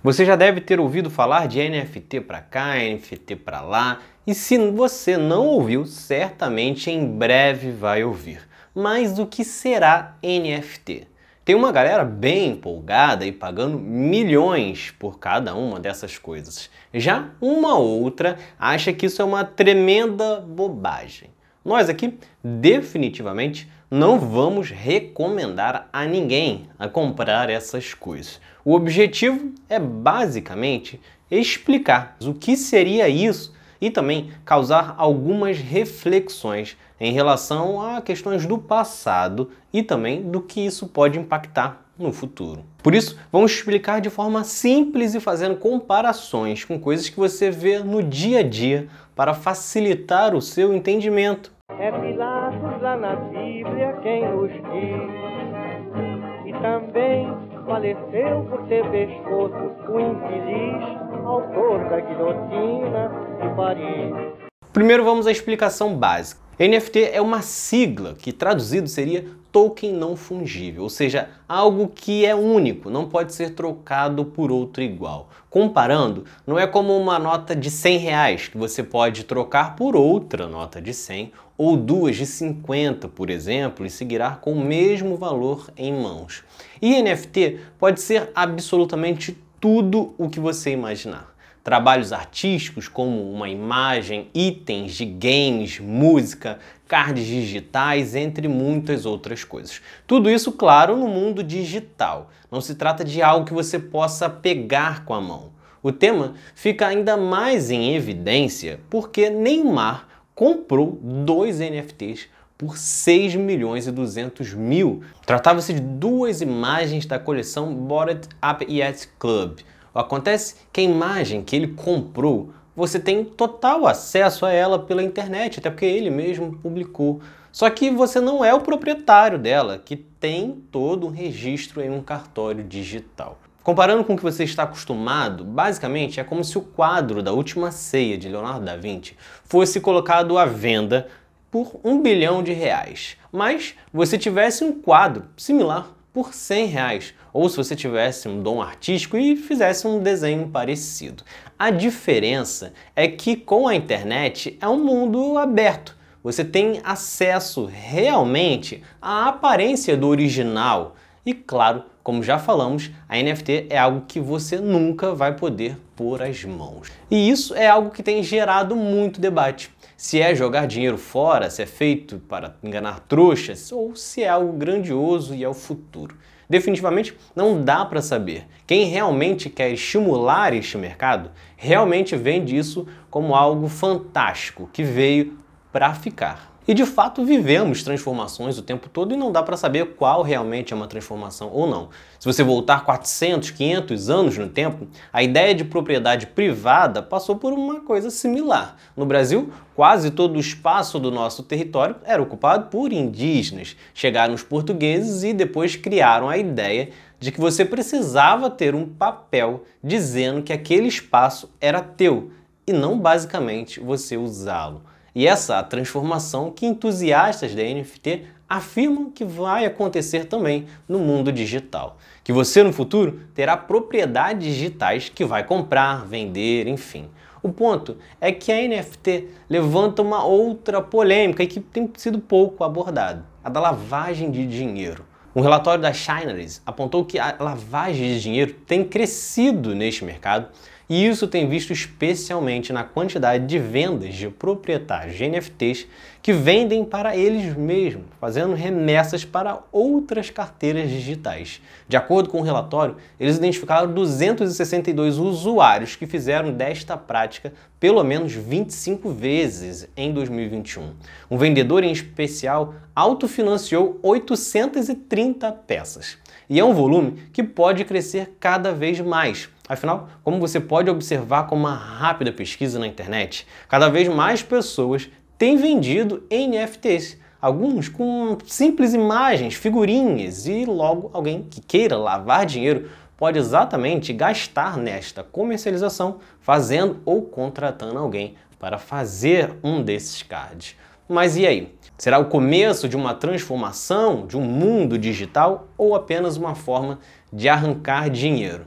Você já deve ter ouvido falar de NFT para cá, NFT para lá, e se você não ouviu, certamente em breve vai ouvir. Mas o que será NFT? Tem uma galera bem empolgada e pagando milhões por cada uma dessas coisas. Já uma outra acha que isso é uma tremenda bobagem. Nós aqui definitivamente não vamos recomendar a ninguém a comprar essas coisas. O objetivo é basicamente explicar o que seria isso e também causar algumas reflexões em relação a questões do passado e também do que isso pode impactar no futuro. Por isso, vamos explicar de forma simples e fazendo comparações com coisas que você vê no dia a dia para facilitar o seu entendimento. É Bíblia quem nos diz, e também faleceu por ter pescoço o infeliz autor da guilhotina de Paris. Primeiro vamos à explicação básica. NFT é uma sigla que traduzido seria token não fungível, ou seja, algo que é único, não pode ser trocado por outro igual. Comparando, não é como uma nota de 100 reais que você pode trocar por outra nota de 100 ou duas de 50, por exemplo, e seguirá com o mesmo valor em mãos. E NFT pode ser absolutamente tudo o que você imaginar. Trabalhos artísticos como uma imagem, itens de games, música, cards digitais, entre muitas outras coisas. Tudo isso, claro, no mundo digital. Não se trata de algo que você possa pegar com a mão. O tema fica ainda mais em evidência porque Neymar comprou dois NFTs por 6 milhões e 200 mil. Tratava-se de duas imagens da coleção Bored Up Yacht Club. Acontece que a imagem que ele comprou, você tem total acesso a ela pela internet, até porque ele mesmo publicou. Só que você não é o proprietário dela, que tem todo um registro em um cartório digital. Comparando com o que você está acostumado, basicamente é como se o quadro da Última Ceia de Leonardo da Vinci fosse colocado à venda por um bilhão de reais, mas você tivesse um quadro similar por 100 reais, ou se você tivesse um dom artístico e fizesse um desenho parecido. A diferença é que com a internet é um mundo aberto. Você tem acesso realmente à aparência do original. E claro, como já falamos, a NFT é algo que você nunca vai poder pôr as mãos. E isso é algo que tem gerado muito debate se é jogar dinheiro fora, se é feito para enganar trouxas ou se é algo grandioso e é o futuro. Definitivamente não dá para saber. Quem realmente quer estimular este mercado realmente vende isso como algo fantástico que veio para ficar. E de fato vivemos transformações o tempo todo e não dá para saber qual realmente é uma transformação ou não. Se você voltar 400, 500 anos no tempo, a ideia de propriedade privada passou por uma coisa similar. No Brasil, quase todo o espaço do nosso território era ocupado por indígenas. Chegaram os portugueses e depois criaram a ideia de que você precisava ter um papel dizendo que aquele espaço era teu e não basicamente você usá-lo. E essa transformação que entusiastas da NFT afirmam que vai acontecer também no mundo digital. Que você no futuro terá propriedades digitais que vai comprar, vender, enfim. O ponto é que a NFT levanta uma outra polêmica e que tem sido pouco abordada, a da lavagem de dinheiro. Um relatório da Chinaries apontou que a lavagem de dinheiro tem crescido neste mercado e isso tem visto especialmente na quantidade de vendas de proprietários de NFTs que vendem para eles mesmos, fazendo remessas para outras carteiras digitais. De acordo com o relatório, eles identificaram 262 usuários que fizeram desta prática pelo menos 25 vezes em 2021. Um vendedor em especial autofinanciou 830 peças. E é um volume que pode crescer cada vez mais Afinal, como você pode observar com uma rápida pesquisa na internet, cada vez mais pessoas têm vendido NFTs, alguns com simples imagens, figurinhas, e logo alguém que queira lavar dinheiro pode exatamente gastar nesta comercialização fazendo ou contratando alguém para fazer um desses cards. Mas e aí? Será o começo de uma transformação de um mundo digital ou apenas uma forma de arrancar dinheiro?